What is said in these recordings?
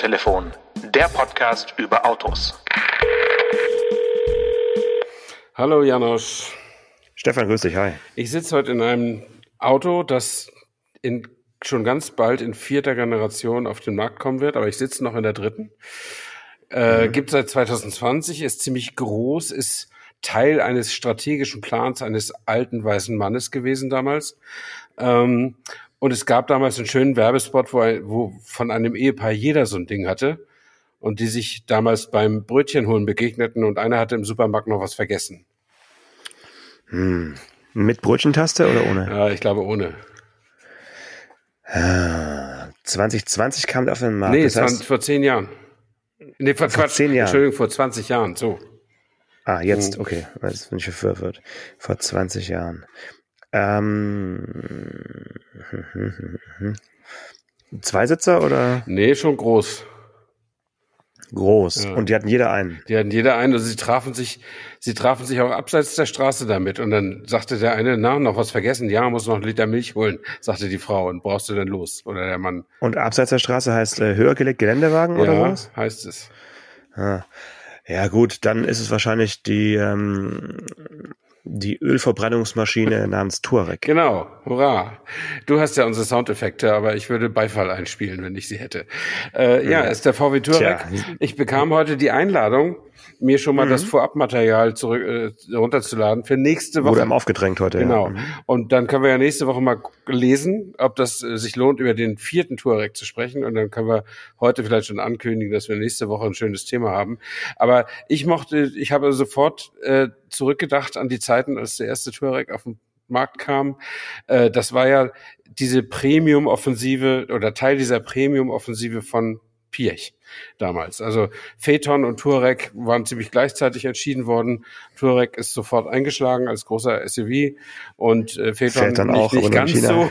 Autotelefon, der Podcast über Autos. Hallo Janosch. Stefan, grüß dich, hi. Ich sitze heute in einem Auto, das in, schon ganz bald in vierter Generation auf den Markt kommen wird, aber ich sitze noch in der dritten. Äh, mhm. Gibt seit 2020, ist ziemlich groß, ist Teil eines strategischen Plans eines alten weißen Mannes gewesen damals. Ähm, und es gab damals einen schönen Werbespot, wo, wo von einem Ehepaar jeder so ein Ding hatte und die sich damals beim Brötchenholen begegneten und einer hatte im Supermarkt noch was vergessen. Hm. Mit Brötchentaste oder ohne? Ja, ich glaube ohne. 2020 kam der auf den Markt. Nee, das heißt, vor zehn Jahren. Nee, vor, vor zehn Jahren. Entschuldigung, vor 20 Jahren, so. Ah, jetzt, hm. okay. Jetzt bin ich verwirrt. Vor 20 Jahren. Ähm, Zweisitzer oder? Nee, schon groß. Groß. Ja. Und die hatten jeder einen. Die hatten jeder einen. Also sie trafen sich, sie trafen sich auch abseits der Straße damit. Und dann sagte der eine, na, noch was vergessen? Ja, muss noch einen Liter Milch holen, sagte die Frau. Und brauchst du dann los? Oder der Mann. Und abseits der Straße heißt äh, höher gelegt Geländewagen ja, oder was? heißt es. Ah. Ja gut, dann ist es wahrscheinlich die ähm, die Ölverbrennungsmaschine namens Touareg. Genau, hurra. Du hast ja unsere Soundeffekte, aber ich würde Beifall einspielen, wenn ich sie hätte. Äh, ja, ist der VW Touareg. Tja. Ich bekam heute die Einladung mir schon mal mhm. das Vorabmaterial zurück äh, runterzuladen für nächste Woche. Wurde einem aufgedrängt heute. Genau. Ja. Mhm. Und dann können wir ja nächste Woche mal lesen, ob das äh, sich lohnt, über den vierten Touareg zu sprechen. Und dann können wir heute vielleicht schon ankündigen, dass wir nächste Woche ein schönes Thema haben. Aber ich mochte, ich habe sofort äh, zurückgedacht an die Zeiten, als der erste Touareg auf den Markt kam. Äh, das war ja diese Premium-Offensive oder Teil dieser Premium-Offensive von Piech damals. Also Phaeton und Touareg waren ziemlich gleichzeitig entschieden worden. Touareg ist sofort eingeschlagen als großer SUV und äh, Phaeton dann nicht, auch nicht ganz so.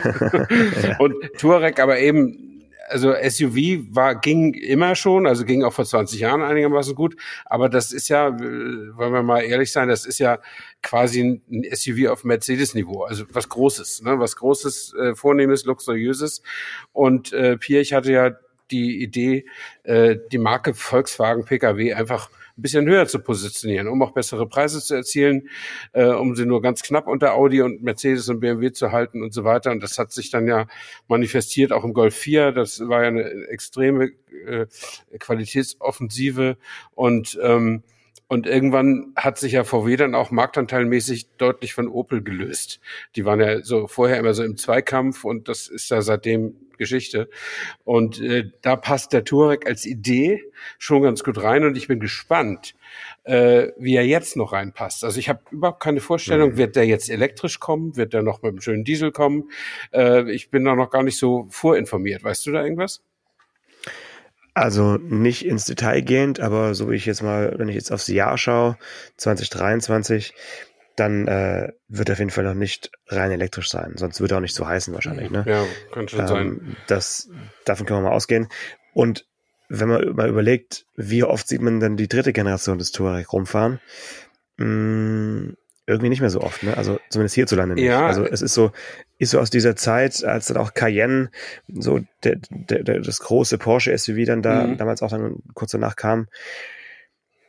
Und Touareg aber eben also SUV war, ging immer schon, also ging auch vor 20 Jahren einigermaßen gut, aber das ist ja, wollen wir mal ehrlich sein, das ist ja quasi ein SUV auf Mercedes-Niveau, also was Großes, ne? was Großes, äh, Vornehmes, Luxuriöses. Und äh, Pirch hatte ja die Idee, äh, die Marke Volkswagen Pkw einfach ein bisschen höher zu positionieren, um auch bessere Preise zu erzielen, äh, um sie nur ganz knapp unter Audi und Mercedes und BMW zu halten und so weiter. Und das hat sich dann ja manifestiert auch im Golf 4. Das war ja eine extreme äh, Qualitätsoffensive und ähm, und irgendwann hat sich ja VW dann auch marktanteilmäßig deutlich von Opel gelöst. Die waren ja so vorher immer so im Zweikampf und das ist ja seitdem Geschichte. Und äh, da passt der Touareg als Idee schon ganz gut rein und ich bin gespannt, äh, wie er jetzt noch reinpasst. Also ich habe überhaupt keine Vorstellung, mhm. wird der jetzt elektrisch kommen, wird der noch mit einem schönen Diesel kommen? Äh, ich bin da noch gar nicht so vorinformiert. Weißt du da irgendwas? Also nicht ins Detail gehend, aber so wie ich jetzt mal, wenn ich jetzt aufs Jahr schaue, 2023, dann äh, wird er auf jeden Fall noch nicht rein elektrisch sein. Sonst würde er auch nicht so heißen wahrscheinlich. Ne? Ja, könnte schon ähm, sein. Das, davon können wir mal ausgehen. Und wenn man mal überlegt, wie oft sieht man denn die dritte Generation des Touareg rumfahren? Mh, mm, irgendwie nicht mehr so oft, ne? Also zumindest hierzulande nicht. Ja. Also es ist so, ist so aus dieser Zeit, als dann auch Cayenne, so der, der, der, das große Porsche SUV dann da mhm. damals auch dann kurz danach kam.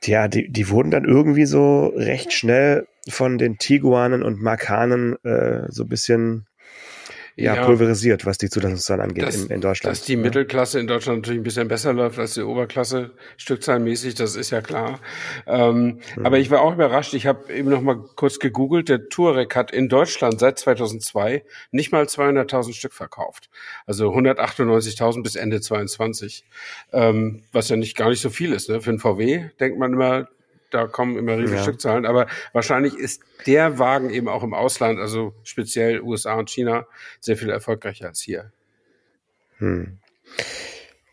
Ja, die, die wurden dann irgendwie so recht schnell von den Tiguanen und Markanen äh, so bisschen ja, ja, pulverisiert, was die Zulassungszahlen angeht dass, in, in, Deutschland. Dass die Mittelklasse in Deutschland natürlich ein bisschen besser läuft als die Oberklasse, stückzahlmäßig, das ist ja klar. Ähm, mhm. Aber ich war auch überrascht, ich habe eben noch mal kurz gegoogelt, der Touareg hat in Deutschland seit 2002 nicht mal 200.000 Stück verkauft. Also 198.000 bis Ende 22, ähm, was ja nicht gar nicht so viel ist. Ne? Für ein VW denkt man immer, da kommen immer riesige ja. Stückzahlen. Aber wahrscheinlich ist der Wagen eben auch im Ausland, also speziell USA und China, sehr viel erfolgreicher als hier. Hm.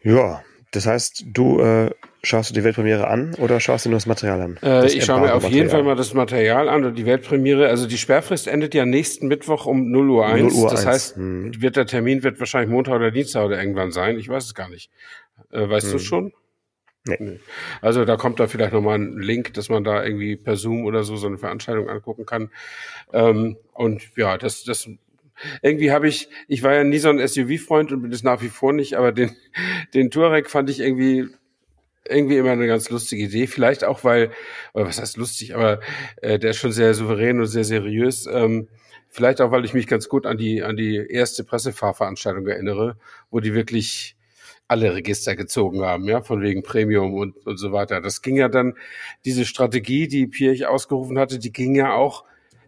Ja, das heißt, du äh, schaust du die Weltpremiere an oder schaust du nur das Material an? Äh, das ich schaue mir auf jeden Fall mal das Material an und die Weltpremiere. Also die Sperrfrist endet ja nächsten Mittwoch um 0 Uhr 1. 0 Uhr das 1. heißt, hm. wird der Termin wird wahrscheinlich Montag oder Dienstag oder irgendwann sein. Ich weiß es gar nicht. Äh, weißt hm. du schon? Nee. Also da kommt da vielleicht nochmal ein Link, dass man da irgendwie per Zoom oder so so eine Veranstaltung angucken kann. Ähm, und ja, das, das irgendwie habe ich, ich war ja nie so ein SUV-Freund und bin es nach wie vor nicht, aber den, den Touareg fand ich irgendwie irgendwie immer eine ganz lustige Idee. Vielleicht auch, weil, oder was heißt lustig, aber äh, der ist schon sehr souverän und sehr seriös. Ähm, vielleicht auch, weil ich mich ganz gut an die, an die erste Pressefahrveranstaltung erinnere, wo die wirklich alle Register gezogen haben, ja, von wegen Premium und, und so weiter. Das ging ja dann, diese Strategie, die Pirch ausgerufen hatte, die ging ja auch,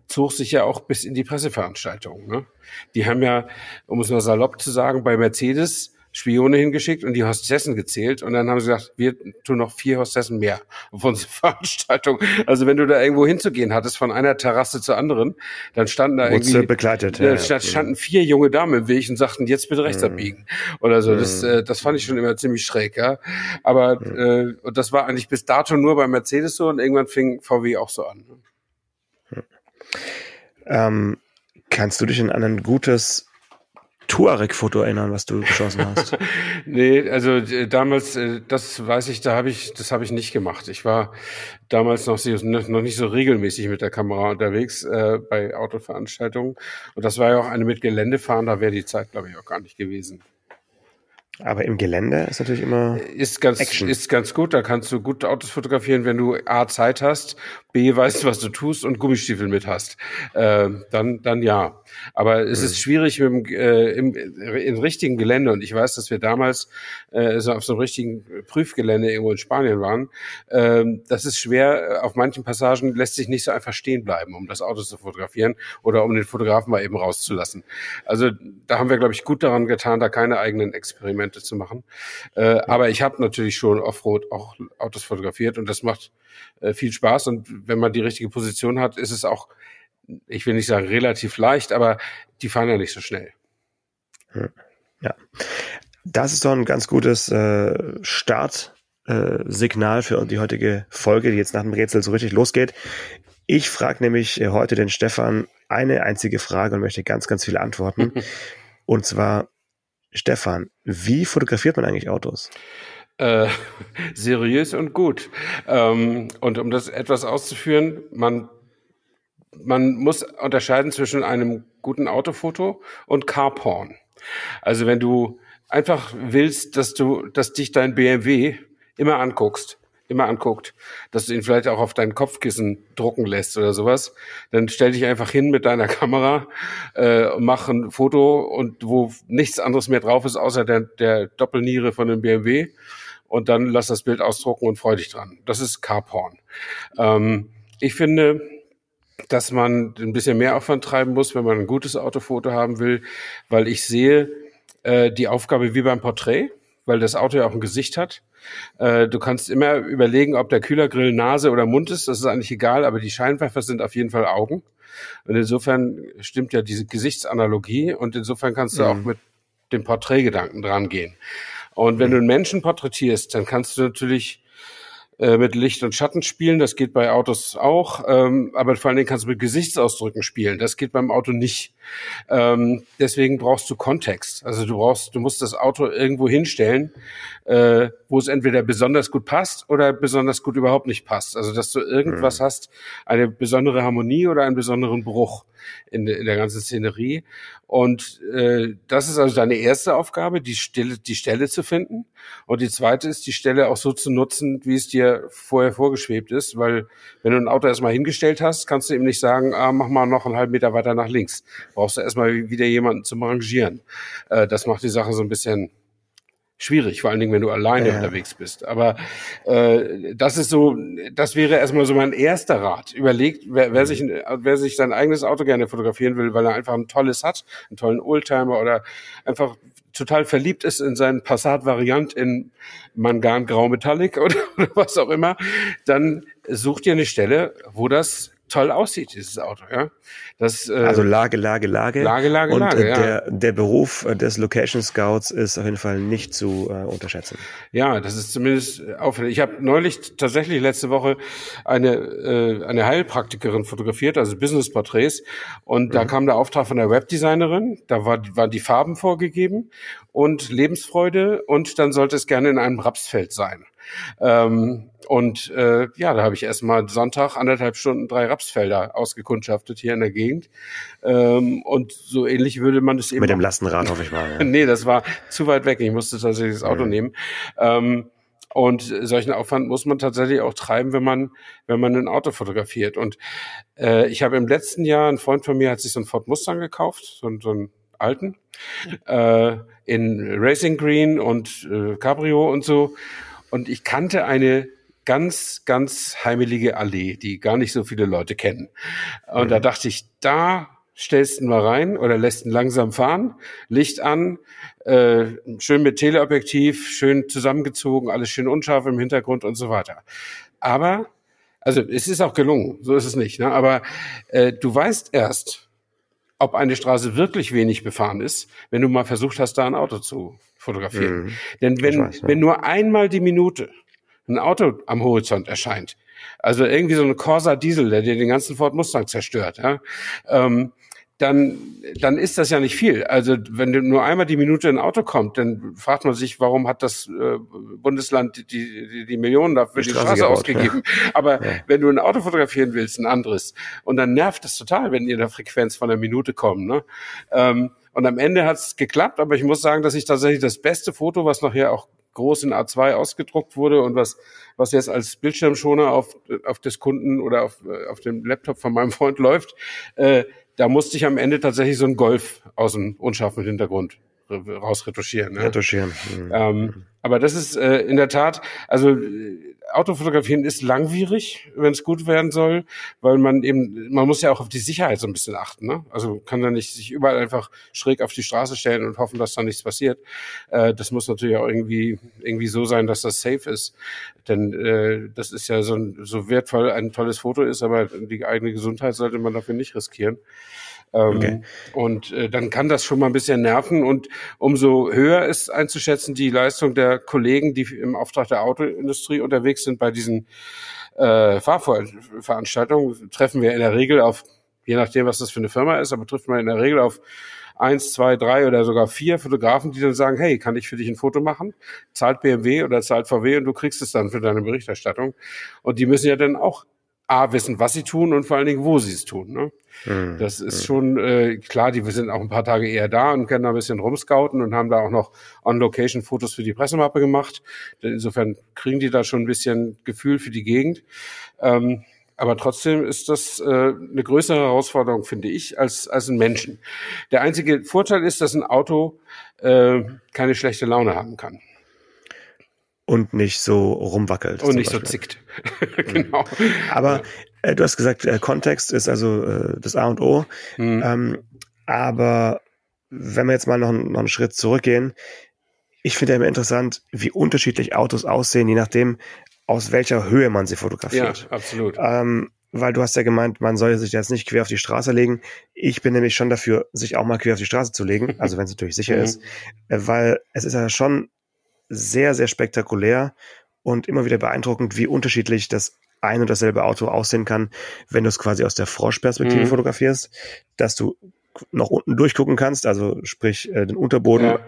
zog sich ja auch bis in die Presseveranstaltung. Ne? Die haben ja, um es mal salopp zu sagen, bei Mercedes Spione hingeschickt und die Hostessen gezählt und dann haben sie gesagt, wir tun noch vier Hostessen mehr auf unsere Veranstaltung. Also wenn du da irgendwo hinzugehen hattest, von einer Terrasse zur anderen, dann standen da irgendwie begleitet. ja, ja. standen vier junge Damen im Weg und sagten, jetzt bitte rechts abbiegen oder so. Das, äh, das fand ich schon immer ziemlich schräg, ja. Aber äh, und das war eigentlich bis dato nur bei Mercedes so und irgendwann fing VW auch so an. Ähm, kannst du dich an ein gutes Tuareg-Foto erinnern, was du geschossen hast? nee, also äh, damals, äh, das weiß ich, da habe ich, das habe ich nicht gemacht. Ich war damals noch, noch nicht so regelmäßig mit der Kamera unterwegs äh, bei Autoveranstaltungen. Und das war ja auch eine mit Geländefahren, da wäre die Zeit, glaube ich, auch gar nicht gewesen. Aber im Gelände ist natürlich immer ist ganz Action. ist ganz gut. Da kannst du gut Autos fotografieren, wenn du a Zeit hast, b weißt was du tust und Gummistiefel mit hast. Äh, dann dann ja. Aber es ist schwierig mit dem, äh, im, im richtigen Gelände. Und ich weiß, dass wir damals äh, so auf so einem richtigen Prüfgelände irgendwo in Spanien waren. Ähm, das ist schwer. Auf manchen Passagen lässt sich nicht so einfach stehen bleiben, um das Auto zu fotografieren oder um den Fotografen mal eben rauszulassen. Also da haben wir, glaube ich, gut daran getan, da keine eigenen Experimente zu machen. Äh, aber ich habe natürlich schon Offroad auch Autos fotografiert und das macht äh, viel Spaß. Und wenn man die richtige Position hat, ist es auch ich will nicht sagen relativ leicht, aber die fahren ja nicht so schnell. Ja. Das ist doch ein ganz gutes äh, Startsignal für die heutige Folge, die jetzt nach dem Rätsel so richtig losgeht. Ich frage nämlich äh, heute den Stefan eine einzige Frage und möchte ganz, ganz viele Antworten. und zwar, Stefan, wie fotografiert man eigentlich Autos? Äh, seriös und gut. Ähm, und um das etwas auszuführen, man man muss unterscheiden zwischen einem guten Autofoto und Carporn. Also wenn du einfach willst, dass du, dass dich dein BMW immer anguckst, immer anguckt, dass du ihn vielleicht auch auf dein Kopfkissen drucken lässt oder sowas, dann stell dich einfach hin mit deiner Kamera äh, mach ein Foto und wo nichts anderes mehr drauf ist außer der, der Doppelniere von dem BMW und dann lass das Bild ausdrucken und freu dich dran. Das ist Carporn. Ähm, ich finde, dass man ein bisschen mehr Aufwand treiben muss, wenn man ein gutes Autofoto haben will, weil ich sehe äh, die Aufgabe wie beim Porträt, weil das Auto ja auch ein Gesicht hat. Äh, du kannst immer überlegen, ob der Kühlergrill Nase oder Mund ist, das ist eigentlich egal, aber die Scheinwerfer sind auf jeden Fall Augen. Und insofern stimmt ja diese Gesichtsanalogie und insofern kannst du mhm. auch mit dem Porträtgedanken dran gehen. Und wenn du einen Menschen porträtierst, dann kannst du natürlich äh, mit Licht und Schatten spielen. Das geht bei Autos auch. Ähm, aber vor allen Dingen kannst du mit Gesichtsausdrücken spielen. Das geht beim Auto nicht. Ähm, deswegen brauchst du Kontext. Also du brauchst, du musst das Auto irgendwo hinstellen, äh, wo es entweder besonders gut passt oder besonders gut überhaupt nicht passt. Also dass du irgendwas mhm. hast, eine besondere Harmonie oder einen besonderen Bruch in, in der ganzen Szenerie. Und äh, das ist also deine erste Aufgabe, die Stelle, die Stelle zu finden. Und die zweite ist, die Stelle auch so zu nutzen, wie es dir vorher vorgeschwebt ist. Weil wenn du ein Auto erstmal hingestellt hast, kannst du eben nicht sagen, ah, mach mal noch einen halben Meter weiter nach links. Brauchst du erstmal wieder jemanden zum Rangieren. Äh, das macht die Sache so ein bisschen schwierig, vor allen Dingen, wenn du alleine ja. unterwegs bist. Aber äh, das ist so, das wäre erstmal so mein erster Rat. Überlegt, wer, wer, sich, wer sich sein eigenes Auto gerne fotografieren will, weil er einfach ein tolles hat, einen tollen Oldtimer oder einfach total verliebt ist in seinen Passat-Variant in Mangan Grau Metallic oder, oder was auch immer, dann sucht ihr eine Stelle, wo das toll aussieht, dieses Auto, ja. Das, äh, also Lage, Lage, Lage. Lage, Lage, und Lage, äh, der, ja. der Beruf äh, des Location Scouts ist auf jeden Fall nicht zu äh, unterschätzen. Ja, das ist zumindest auffällig. Ich habe neulich tatsächlich letzte Woche eine, äh, eine Heilpraktikerin fotografiert, also Business-Porträts. Und mhm. da kam der Auftrag von der Webdesignerin, da war, waren die Farben vorgegeben und Lebensfreude und dann sollte es gerne in einem Rapsfeld sein. Ähm, und äh, ja, da habe ich erstmal Sonntag anderthalb Stunden drei Rapsfelder ausgekundschaftet hier in der Gegend. Ähm, und so ähnlich würde man es eben. Mit dem Lastenrad hoffe ich mal. Ja. nee, das war zu weit weg. Ich musste tatsächlich das Auto mhm. nehmen. Ähm, und solchen Aufwand muss man tatsächlich auch treiben, wenn man, wenn man ein Auto fotografiert. Und äh, ich habe im letzten Jahr, ein Freund von mir hat sich so einen Ford Mustang gekauft, so, so einen alten, äh, in Racing Green und äh, Cabrio und so. Und ich kannte eine ganz, ganz heimelige Allee, die gar nicht so viele Leute kennen. Und mhm. da dachte ich, da stellst ihn mal rein oder lässt ihn langsam fahren, Licht an, äh, schön mit Teleobjektiv, schön zusammengezogen, alles schön unscharf im Hintergrund und so weiter. Aber, also es ist auch gelungen, so ist es nicht, ne? aber äh, du weißt erst, ob eine Straße wirklich wenig befahren ist, wenn du mal versucht hast, da ein Auto zu fotografieren. Mhm. Denn wenn, weiß, ja. wenn nur einmal die Minute ein Auto am Horizont erscheint, also irgendwie so ein Corsa Diesel, der dir den ganzen Ford Mustang zerstört, ja, ähm, dann, dann ist das ja nicht viel. Also wenn nur einmal die Minute ein Auto kommt, dann fragt man sich, warum hat das äh, Bundesland die, die, die Millionen dafür die, die Straße, Straße ausgegeben. Ja. Aber ja. wenn du ein Auto fotografieren willst, ein anderes, und dann nervt das total, wenn ihr in der Frequenz von einer Minute kommen. Ne? Ähm, und am Ende hat es geklappt, aber ich muss sagen, dass ich tatsächlich das beste Foto, was nachher auch groß in A2 ausgedruckt wurde und was, was jetzt als Bildschirmschoner auf, auf des Kunden oder auf, auf dem Laptop von meinem Freund läuft, äh, da musste ich am Ende tatsächlich so einen Golf aus dem unscharfen Hintergrund rausretuschieren. Ne? Retuschieren. Mhm. Ähm, aber das ist äh, in der Tat, also äh, Autofotografieren ist langwierig, wenn es gut werden soll, weil man eben, man muss ja auch auf die Sicherheit so ein bisschen achten. Ne? Also kann da nicht sich überall einfach schräg auf die Straße stellen und hoffen, dass da nichts passiert. Äh, das muss natürlich auch irgendwie irgendwie so sein, dass das safe ist, denn äh, das ist ja so, ein, so wertvoll ein tolles Foto ist, aber die eigene Gesundheit sollte man dafür nicht riskieren. Ähm, okay. Und äh, dann kann das schon mal ein bisschen nerven. Und umso höher ist einzuschätzen die Leistung der Kollegen, die im Auftrag der Autoindustrie unterwegs sind bei diesen äh, Fahrveranstaltungen. Treffen wir in der Regel auf, je nachdem, was das für eine Firma ist, aber trifft man in der Regel auf eins, zwei, drei oder sogar vier Fotografen, die dann sagen, hey, kann ich für dich ein Foto machen? Zahlt BMW oder zahlt VW und du kriegst es dann für deine Berichterstattung. Und die müssen ja dann auch A, wissen, was sie tun und vor allen Dingen, wo sie es tun. Ne? Mhm. Das ist mhm. schon äh, klar, die wir sind auch ein paar Tage eher da und können da ein bisschen rumscouten und haben da auch noch On-Location-Fotos für die Pressemappe gemacht. Insofern kriegen die da schon ein bisschen Gefühl für die Gegend. Ähm, aber trotzdem ist das äh, eine größere Herausforderung, finde ich, als, als ein Menschen. Der einzige Vorteil ist, dass ein Auto äh, keine schlechte Laune haben kann und nicht so rumwackelt. Und nicht Beispiel. so zickt. genau. Aber äh, du hast gesagt, äh, Kontext ist also äh, das A und O. Mhm. Ähm, aber wenn wir jetzt mal noch, noch einen Schritt zurückgehen, ich finde ja immer interessant, wie unterschiedlich Autos aussehen, je nachdem, aus welcher Höhe man sie fotografiert. Ja, absolut. Ähm, weil du hast ja gemeint, man soll sich jetzt nicht quer auf die Straße legen. Ich bin nämlich schon dafür, sich auch mal quer auf die Straße zu legen, also wenn es natürlich sicher mhm. ist, äh, weil es ist ja schon sehr, sehr spektakulär und immer wieder beeindruckend, wie unterschiedlich das ein und dasselbe Auto aussehen kann, wenn du es quasi aus der Froschperspektive mhm. fotografierst, dass du noch unten durchgucken kannst, also sprich äh, den Unterboden, ja.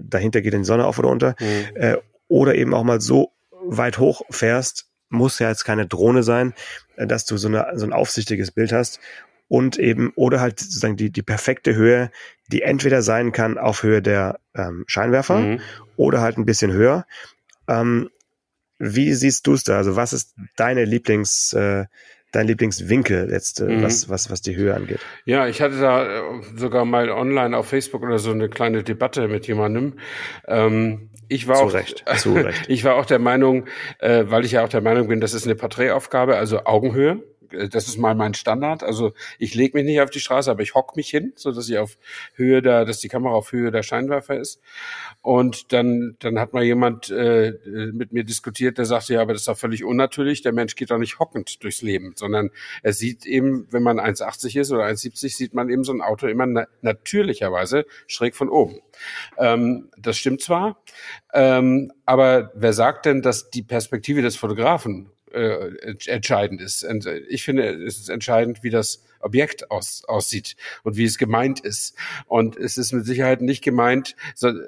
dahinter geht die Sonne auf oder unter, mhm. äh, oder eben auch mal so weit hoch fährst, muss ja jetzt keine Drohne sein, äh, dass du so, eine, so ein aufsichtiges Bild hast und eben, oder halt sozusagen die, die perfekte Höhe, die entweder sein kann auf Höhe der ähm, Scheinwerfer mhm. oder halt ein bisschen höher. Ähm, wie siehst du es da? Also was ist deine Lieblings, äh, dein Lieblingswinkel jetzt, äh, mhm. was, was, was die Höhe angeht? Ja, ich hatte da äh, sogar mal online auf Facebook oder so eine kleine Debatte mit jemandem. Ähm, ich war zu auch, Recht, zu Recht. ich war auch der Meinung, äh, weil ich ja auch der Meinung bin, das ist eine Porträtaufgabe, also Augenhöhe. Äh, das ist mal mein Standard. Also ich lege mich nicht auf die Straße, aber ich hock mich hin, so dass ich auf Höhe da, dass die Kamera auf Höhe der Scheinwerfer ist. Und dann, dann hat mal jemand äh, mit mir diskutiert, der sagte, ja, aber das ist doch völlig unnatürlich. Der Mensch geht doch nicht hockend durchs Leben, sondern er sieht eben, wenn man 1,80 ist oder 1,70, sieht man eben so ein Auto immer na natürlicherweise schräg von oben. Ähm, das stimmt zwar, ähm, aber wer sagt denn, dass die Perspektive des Fotografen äh, entscheidend ist. Ich finde, es ist entscheidend, wie das Objekt aus, aussieht und wie es gemeint ist. Und es ist mit Sicherheit nicht gemeint,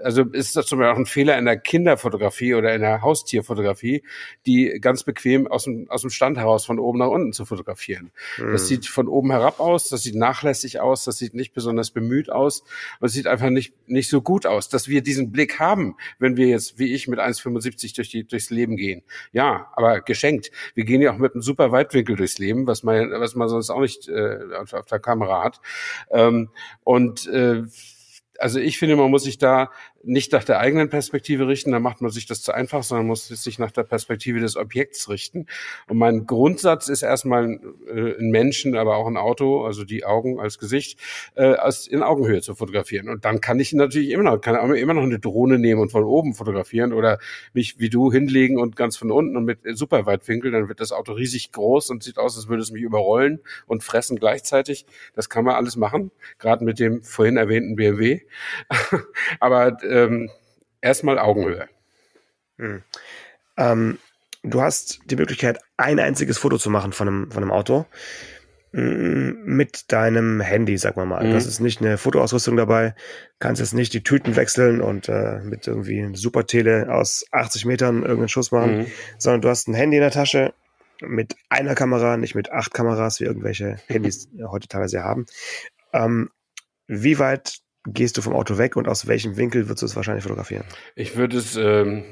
also ist das zum Beispiel auch ein Fehler in der Kinderfotografie oder in der Haustierfotografie, die ganz bequem aus dem, aus dem Stand heraus von oben nach unten zu fotografieren. Mhm. Das sieht von oben herab aus, das sieht nachlässig aus, das sieht nicht besonders bemüht aus und es sieht einfach nicht, nicht so gut aus. Dass wir diesen Blick haben, wenn wir jetzt, wie ich, mit 1,75 durch die, durchs Leben gehen. Ja, aber geschenkt. Wir gehen ja auch mit einem super Weitwinkel durchs Leben, was man, was man sonst auch nicht äh, auf, auf der Kamera hat. Ähm, und äh, also ich finde, man muss sich da nicht nach der eigenen Perspektive richten, da macht man sich das zu einfach, sondern muss sich nach der Perspektive des Objekts richten. Und mein Grundsatz ist erstmal äh, ein Menschen, aber auch ein Auto, also die Augen als Gesicht, äh, in Augenhöhe zu fotografieren. Und dann kann ich natürlich immer noch, kann immer noch eine Drohne nehmen und von oben fotografieren oder mich wie du hinlegen und ganz von unten und mit Superweitwinkel, dann wird das Auto riesig groß und sieht aus, als würde es mich überrollen und fressen gleichzeitig. Das kann man alles machen, gerade mit dem vorhin erwähnten BMW. aber ähm, erstmal Augenhöhe. Hm. Ähm, du hast die Möglichkeit, ein einziges Foto zu machen von einem, von einem Auto hm, mit deinem Handy, sag mal mal. Mhm. Das ist nicht eine Fotoausrüstung dabei, kannst jetzt nicht die Tüten wechseln und äh, mit irgendwie einem Supertele aus 80 Metern irgendeinen Schuss machen, mhm. sondern du hast ein Handy in der Tasche mit einer Kamera, nicht mit acht Kameras, wie irgendwelche Handys heute teilweise haben. Ähm, wie weit gehst du vom Auto weg und aus welchem Winkel würdest du es wahrscheinlich fotografieren? Ich würde es ähm,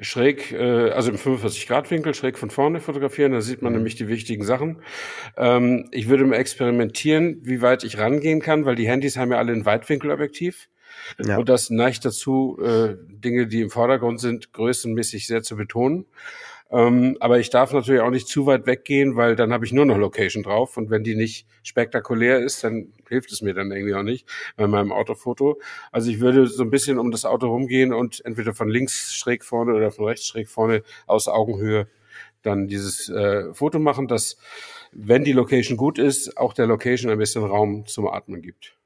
schräg, äh, also im 45-Grad-Winkel, schräg von vorne fotografieren. Da sieht man mhm. nämlich die wichtigen Sachen. Ähm, ich würde mal experimentieren, wie weit ich rangehen kann, weil die Handys haben ja alle ein Weitwinkelobjektiv. Ja. Und das neigt dazu, äh, Dinge, die im Vordergrund sind, größenmäßig sehr zu betonen. Ähm, aber ich darf natürlich auch nicht zu weit weggehen, weil dann habe ich nur noch Location drauf. Und wenn die nicht spektakulär ist, dann hilft es mir dann irgendwie auch nicht bei meinem Autofoto. Also ich würde so ein bisschen um das Auto rumgehen und entweder von links schräg vorne oder von rechts schräg vorne aus Augenhöhe dann dieses äh, Foto machen, dass, wenn die Location gut ist, auch der Location ein bisschen Raum zum Atmen gibt.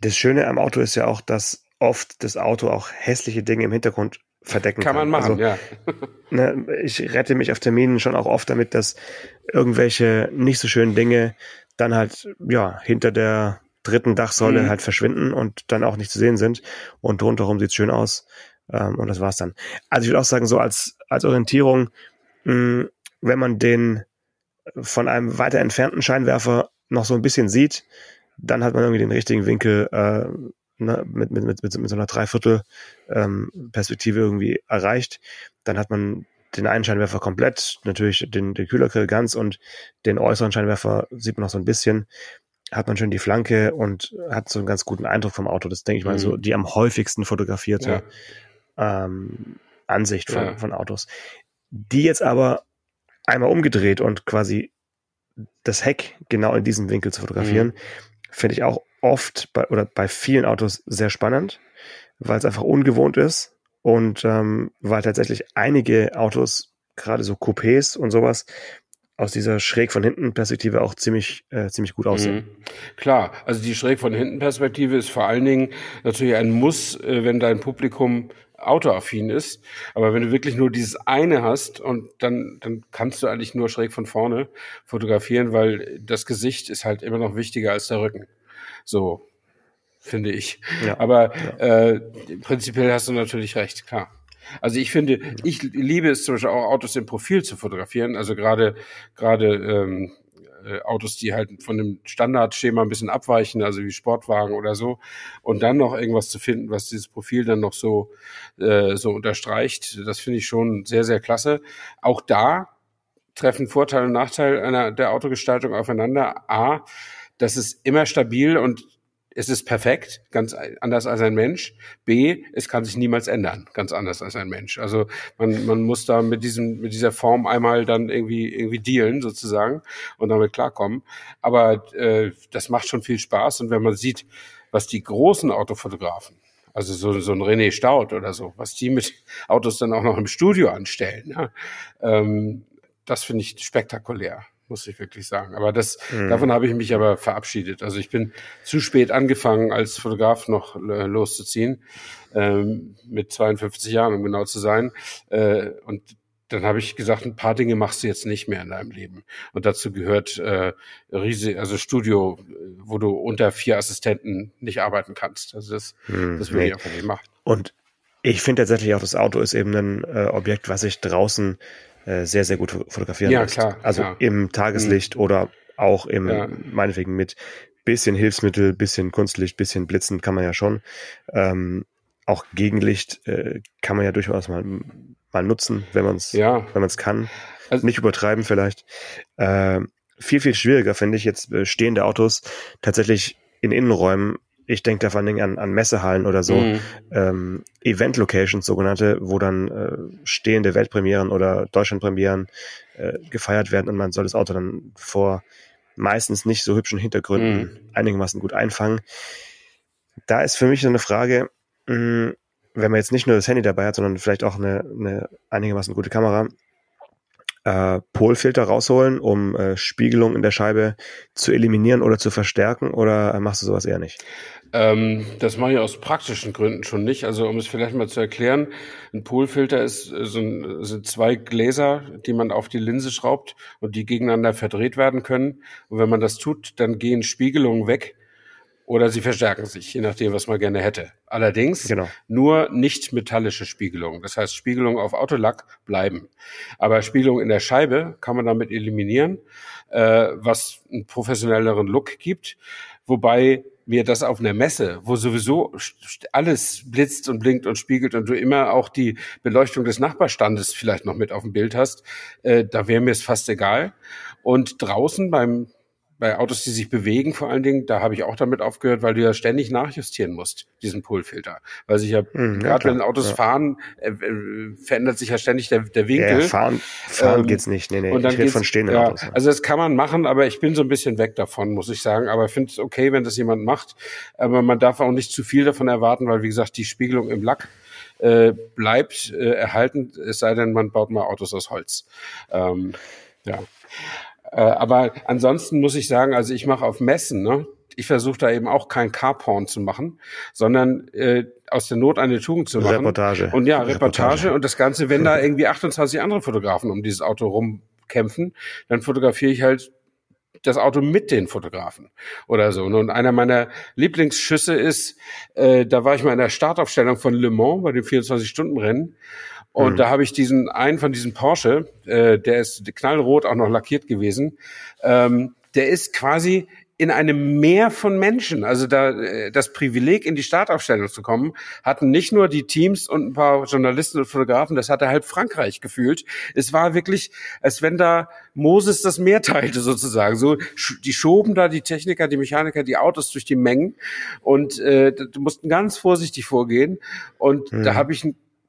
Das Schöne am Auto ist ja auch, dass oft das Auto auch hässliche Dinge im Hintergrund verdecken kann. Kann man machen, also, ja. ne, ich rette mich auf Terminen schon auch oft damit, dass irgendwelche nicht so schönen Dinge dann halt, ja, hinter der dritten Dachsäule mhm. halt verschwinden und dann auch nicht zu sehen sind. Und rundherum sieht's schön aus. Ähm, und das war's dann. Also ich würde auch sagen, so als, als Orientierung, mh, hm, wenn man den von einem weiter entfernten Scheinwerfer noch so ein bisschen sieht, dann hat man irgendwie den richtigen Winkel äh, ne, mit, mit, mit, mit, so einer Dreiviertel ähm, irgendwie erreicht, dann hat man den einen Scheinwerfer komplett, natürlich den, den Kühlergrill ganz und den äußeren Scheinwerfer sieht man noch so ein bisschen, hat man schön die Flanke und hat so einen ganz guten Eindruck vom Auto. Das denke ich mal so mhm. die am häufigsten fotografierte ja. ähm, Ansicht von, ja. von Autos. Die jetzt aber einmal umgedreht und quasi das Heck genau in diesem Winkel zu fotografieren, mhm. finde ich auch oft bei, oder bei vielen Autos sehr spannend, weil es einfach ungewohnt ist und ähm, weil tatsächlich einige Autos, gerade so Coupés und sowas, aus dieser schräg von hinten Perspektive auch ziemlich äh, ziemlich gut aussehen. Mhm. Klar, also die schräg von hinten Perspektive ist vor allen Dingen natürlich ein Muss, äh, wenn dein Publikum autoaffin ist. Aber wenn du wirklich nur dieses eine hast und dann, dann kannst du eigentlich nur schräg von vorne fotografieren, weil das Gesicht ist halt immer noch wichtiger als der Rücken. So, finde ich. Ja. Aber ja. Äh, prinzipiell hast du natürlich recht, klar. Also ich finde, ich liebe es zum Beispiel auch Autos im Profil zu fotografieren. Also gerade gerade ähm, äh, Autos, die halt von dem Standardschema ein bisschen abweichen, also wie Sportwagen oder so, und dann noch irgendwas zu finden, was dieses Profil dann noch so äh, so unterstreicht, das finde ich schon sehr sehr klasse. Auch da treffen Vorteil und Nachteil einer der Autogestaltung aufeinander. A, das ist immer stabil und es ist perfekt, ganz anders als ein Mensch. B, es kann sich niemals ändern, ganz anders als ein Mensch. Also man, man muss da mit diesem, mit dieser Form einmal dann irgendwie, irgendwie dealen sozusagen und damit klarkommen. Aber äh, das macht schon viel Spaß und wenn man sieht, was die großen Autofotografen, also so, so ein René Staud oder so, was die mit Autos dann auch noch im Studio anstellen, ja, ähm, das finde ich spektakulär muss ich wirklich sagen. Aber das, mhm. davon habe ich mich aber verabschiedet. Also ich bin zu spät angefangen, als Fotograf noch äh, loszuziehen, ähm, mit 52 Jahren, um genau zu sein. Äh, und dann habe ich gesagt, ein paar Dinge machst du jetzt nicht mehr in deinem Leben. Und dazu gehört äh, riesig, also Studio, wo du unter vier Assistenten nicht arbeiten kannst. Also das, hm, das will nee. ich einfach nicht machen. Und ich finde tatsächlich auch, das Auto ist eben ein äh, Objekt, was ich draußen äh, sehr, sehr gut fotografieren ja, lässt. Klar, also ja. im Tageslicht hm. oder auch im, ja. meinetwegen mit bisschen Hilfsmittel, bisschen Kunstlicht, bisschen Blitzen kann man ja schon. Ähm, auch Gegenlicht äh, kann man ja durchaus mal mal nutzen, wenn man es ja. wenn man es kann. Also, Nicht übertreiben vielleicht. Äh, viel, viel schwieriger finde ich jetzt äh, stehende Autos tatsächlich in Innenräumen. Ich denke da vor allen Dingen an, an Messehallen oder so, mhm. ähm, Event-Locations sogenannte, wo dann äh, stehende Weltpremieren oder Deutschlandpremieren äh, gefeiert werden und man soll das Auto dann vor meistens nicht so hübschen Hintergründen mhm. einigermaßen gut einfangen. Da ist für mich so eine Frage, mh, hm, wenn man jetzt nicht nur das Handy dabei hat, sondern vielleicht auch eine, eine einigermaßen gute Kamera, äh, Polfilter rausholen, um äh, Spiegelung in der Scheibe zu eliminieren oder zu verstärken oder äh, machst du sowas eher nicht? Ähm, das mache ich aus praktischen Gründen schon nicht. Also um es vielleicht mal zu erklären, ein Polfilter ist äh, so ein, sind zwei Gläser, die man auf die Linse schraubt und die gegeneinander verdreht werden können. Und wenn man das tut, dann gehen Spiegelungen weg oder sie verstärken sich, je nachdem, was man gerne hätte. Allerdings genau. nur nicht metallische Spiegelungen. Das heißt, Spiegelungen auf Autolack bleiben. Aber Spiegelungen in der Scheibe kann man damit eliminieren, äh, was einen professionelleren Look gibt. Wobei mir das auf einer Messe, wo sowieso alles blitzt und blinkt und spiegelt und du immer auch die Beleuchtung des Nachbarstandes vielleicht noch mit auf dem Bild hast, äh, da wäre mir es fast egal. Und draußen beim bei Autos, die sich bewegen vor allen Dingen, da habe ich auch damit aufgehört, weil du ja ständig nachjustieren musst, diesen Polfilter. Weil sich ja, mhm, gerade wenn Autos ja. fahren, äh, äh, verändert sich ja ständig der, der Winkel. Ja, fahren fahren ähm, geht's nicht. Nee, nee, und dann ich rede von stehenden ja, Autos. Ja. Also das kann man machen, aber ich bin so ein bisschen weg davon, muss ich sagen. Aber ich finde es okay, wenn das jemand macht. Aber man darf auch nicht zu viel davon erwarten, weil wie gesagt, die Spiegelung im Lack äh, bleibt äh, erhalten, es sei denn, man baut mal Autos aus Holz. Ähm, ja. Äh, aber ansonsten muss ich sagen, also ich mache auf Messen, ne? Ich versuche da eben auch kein Carporn zu machen, sondern äh, aus der Not eine Tugend zu machen. Reportage. Und ja, Reportage, Reportage. und das Ganze, wenn da irgendwie 28 andere Fotografen um dieses Auto rumkämpfen, dann fotografiere ich halt das Auto mit den Fotografen oder so. Und einer meiner Lieblingsschüsse ist, äh, da war ich mal in der Startaufstellung von Le Mans bei dem 24-Stunden-Rennen und mhm. da habe ich diesen einen von diesen Porsche, äh, der ist knallrot auch noch lackiert gewesen. Ähm, der ist quasi in einem Meer von Menschen. Also da äh, das Privileg, in die Startaufstellung zu kommen, hatten nicht nur die Teams und ein paar Journalisten und Fotografen, das hatte halb Frankreich gefühlt. Es war wirklich, als wenn da Moses das Meer teilte sozusagen. So, die schoben da die Techniker, die Mechaniker, die Autos durch die Mengen und äh, mussten ganz vorsichtig vorgehen. Und mhm. da habe ich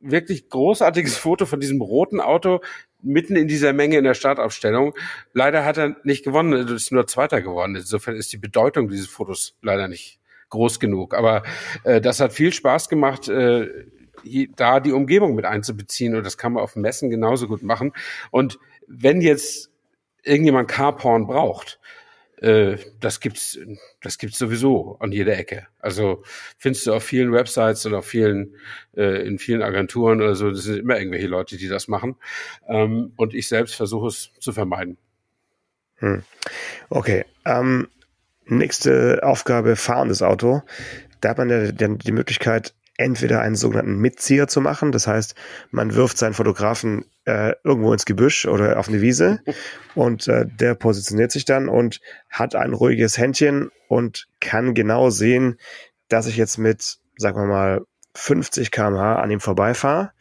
wirklich großartiges Foto von diesem roten Auto mitten in dieser Menge in der Startaufstellung. Leider hat er nicht gewonnen, er ist nur Zweiter geworden. Insofern ist die Bedeutung dieses Fotos leider nicht groß genug. Aber äh, das hat viel Spaß gemacht, äh, da die Umgebung mit einzubeziehen. Und das kann man auf Messen genauso gut machen. Und wenn jetzt irgendjemand Carporn braucht, äh, das gibt's, das gibt's sowieso an jeder Ecke. Also findest du auf vielen Websites und auf vielen, äh, in vielen Agenturen oder so, das sind immer irgendwelche Leute, die das machen. Ähm, und ich selbst versuche es zu vermeiden. Hm. Okay. Ähm, nächste Aufgabe, fahrendes Auto. Da hat man ja die Möglichkeit, entweder einen sogenannten Mitzieher zu machen. Das heißt, man wirft seinen Fotografen äh, irgendwo ins Gebüsch oder auf eine Wiese und äh, der positioniert sich dann und hat ein ruhiges Händchen und kann genau sehen, dass ich jetzt mit, sagen wir mal, 50 kmh an ihm vorbeifahre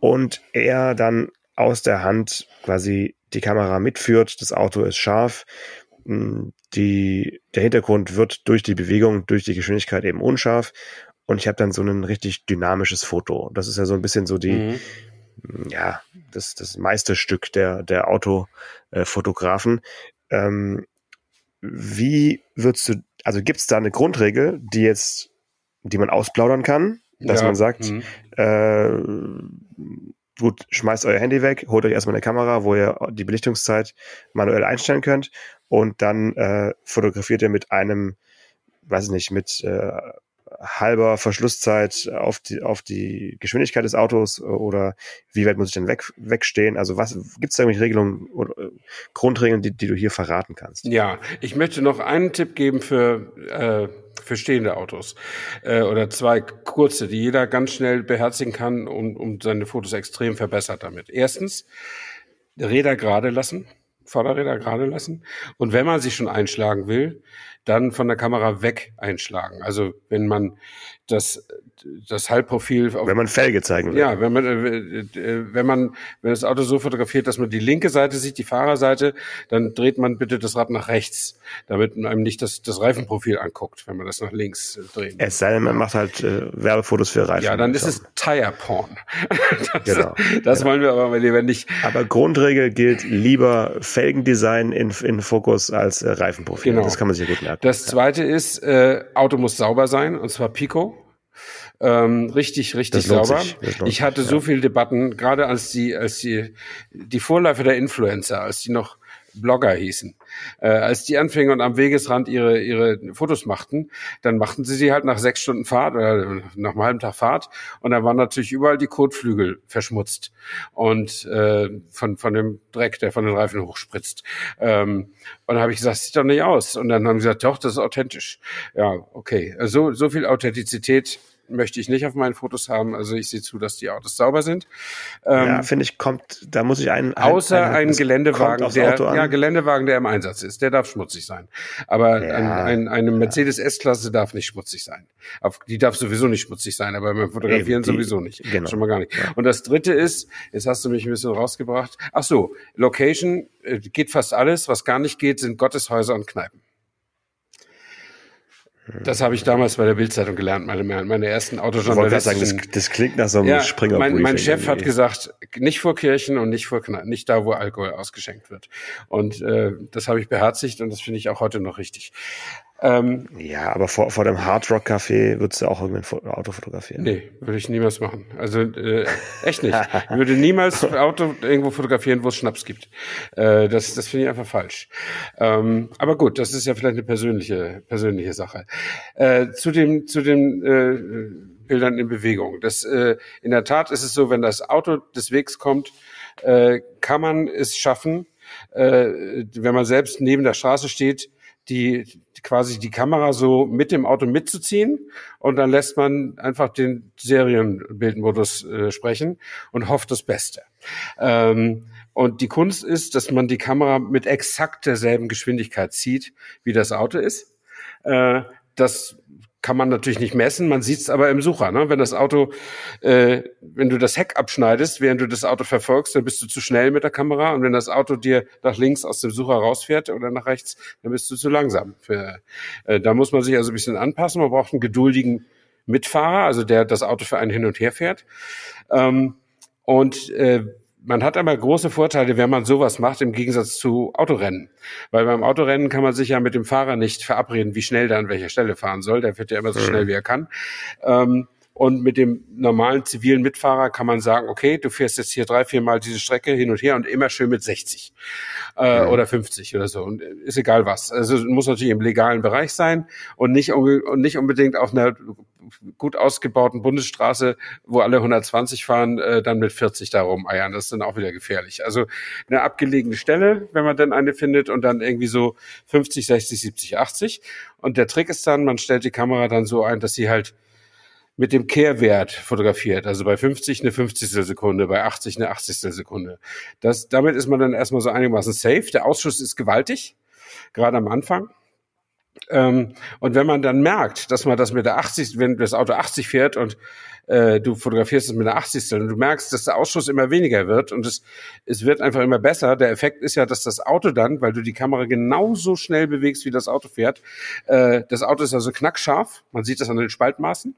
und er dann aus der Hand quasi die Kamera mitführt. Das Auto ist scharf. Hm, die, der Hintergrund wird durch die Bewegung, durch die Geschwindigkeit eben unscharf und ich habe dann so ein richtig dynamisches Foto. Das ist ja so ein bisschen so die, mhm. ja, das, das Meisterstück der, der Autofotografen. Ähm, wie würdest du, also gibt es da eine Grundregel, die jetzt, die man ausplaudern kann, dass ja. man sagt, mhm. äh, gut, schmeißt euer Handy weg, holt euch erstmal eine Kamera, wo ihr die Belichtungszeit manuell einstellen könnt und dann äh, fotografiert ihr mit einem, weiß ich nicht, mit äh, halber Verschlusszeit auf die, auf die Geschwindigkeit des Autos oder wie weit muss ich denn weg, wegstehen? Also was gibt es da irgendwelche Regelungen oder äh, Grundregeln, die, die du hier verraten kannst? Ja, ich möchte noch einen Tipp geben für, äh, für stehende Autos äh, oder zwei kurze, die jeder ganz schnell beherzigen kann und, und seine Fotos extrem verbessert damit. Erstens, Räder gerade lassen. Vorderräder gerade lassen. Und wenn man sich schon einschlagen will, dann von der Kamera weg einschlagen. Also wenn man das, das Halbprofil. Auf, wenn man Felge zeigen will. Ja, wenn man, äh, äh, wenn man, wenn das Auto so fotografiert, dass man die linke Seite sieht, die Fahrerseite, dann dreht man bitte das Rad nach rechts, damit man einem nicht das, das Reifenprofil anguckt, wenn man das nach links äh, dreht. Es sei denn, man macht halt äh, Werbefotos für Reifen. Ja, dann ist es Tire Porn. das, genau. Das genau. wollen wir aber lieber nicht. Aber Grundregel gilt lieber Felgendesign in, in Fokus als äh, Reifenprofil. Genau. Das kann man sich gut merken. Das zweite ist, äh, Auto muss sauber sein, und zwar Pico. Ähm, richtig, richtig sauber. Ich hatte sich, so viele Debatten, gerade als die, als die, die Vorläufer der Influencer, als die noch Blogger hießen. Äh, als die anfingen und am Wegesrand ihre, ihre Fotos machten, dann machten sie sie halt nach sechs Stunden Fahrt oder nach einem halben Tag Fahrt und da waren natürlich überall die Kotflügel verschmutzt und äh, von, von dem Dreck, der von den Reifen hochspritzt. Ähm, und dann habe ich gesagt, sieht doch nicht aus. Und dann haben sie gesagt, doch, das ist authentisch. Ja, okay. So, so viel Authentizität möchte ich nicht auf meinen Fotos haben. Also ich sehe zu, dass die Autos sauber sind. Ähm, ja, finde ich, kommt, da muss ich einen. Außer ein, ein Geländewagen, der, ja, Geländewagen, der im Einsatz ist, der darf schmutzig sein. Aber ja, ein, ein, eine Mercedes S-Klasse darf nicht schmutzig sein. Auf, die darf sowieso nicht schmutzig sein, aber beim Fotografieren die, sowieso nicht. Genau. Schon mal gar nicht. Ja. Und das dritte ist, jetzt hast du mich ein bisschen rausgebracht. Ach so, Location äh, geht fast alles. Was gar nicht geht, sind Gotteshäuser und Kneipen. Das habe ich damals bei der Bildzeitung gelernt, meine, meine ersten Autojournalisten. Sagen, das, das klingt nach so einem ja, Springer. Mein, mein Chef hat gesagt, nicht vor Kirchen und nicht vor nicht da, wo Alkohol ausgeschenkt wird. Und äh, das habe ich beherzigt und das finde ich auch heute noch richtig. Ähm, ja, aber vor, vor dem Hard Rock Café würdest du auch irgendein Auto fotografieren? Nee, würde ich niemals machen. Also äh, echt nicht. Ich würde niemals Auto irgendwo fotografieren, wo es Schnaps gibt. Äh, das das finde ich einfach falsch. Ähm, aber gut, das ist ja vielleicht eine persönliche persönliche Sache. Äh, zu dem zu den äh, Bildern in Bewegung. Das äh, in der Tat ist es so, wenn das Auto des Wegs kommt, äh, kann man es schaffen, äh, wenn man selbst neben der Straße steht, die quasi die Kamera so mit dem Auto mitzuziehen und dann lässt man einfach den Serienbildmodus äh, sprechen und hofft das Beste. Ähm, und die Kunst ist, dass man die Kamera mit exakt derselben Geschwindigkeit zieht, wie das Auto ist. Äh, das kann man natürlich nicht messen, man sieht es aber im Sucher. Ne? Wenn das Auto, äh, wenn du das Heck abschneidest, während du das Auto verfolgst, dann bist du zu schnell mit der Kamera. Und wenn das Auto dir nach links aus dem Sucher rausfährt oder nach rechts, dann bist du zu langsam. Für, äh, da muss man sich also ein bisschen anpassen. Man braucht einen geduldigen Mitfahrer, also der das Auto für einen hin und her fährt. Ähm, und äh, man hat aber große Vorteile, wenn man sowas macht, im Gegensatz zu Autorennen. Weil beim Autorennen kann man sich ja mit dem Fahrer nicht verabreden, wie schnell der an welcher Stelle fahren soll. Der fährt ja immer so schnell, wie er kann. Ähm, und mit dem normalen zivilen Mitfahrer kann man sagen, okay, du fährst jetzt hier drei, vier Mal diese Strecke hin und her und immer schön mit 60 äh, ja. oder 50 oder so. Und ist egal was. Also muss natürlich im legalen Bereich sein und nicht, und nicht unbedingt auf einer gut ausgebauten Bundesstraße, wo alle 120 fahren, äh, dann mit 40 da rumeiern. Das ist dann auch wieder gefährlich. Also eine abgelegene Stelle, wenn man dann eine findet und dann irgendwie so 50, 60, 70, 80. Und der Trick ist dann, man stellt die Kamera dann so ein, dass sie halt mit dem Kehrwert fotografiert. Also bei 50 eine 50. Sekunde, bei 80 eine 80. Sekunde. Das, damit ist man dann erstmal so einigermaßen safe. Der Ausschuss ist gewaltig, gerade am Anfang. Ähm, und wenn man dann merkt, dass man das mit der 80, wenn das Auto 80 fährt und äh, du fotografierst es mit der 80. und du merkst, dass der Ausschuss immer weniger wird und es, es wird einfach immer besser. Der Effekt ist ja, dass das Auto dann, weil du die Kamera genauso schnell bewegst, wie das Auto fährt, äh, das Auto ist also knackscharf. Man sieht das an den Spaltmaßen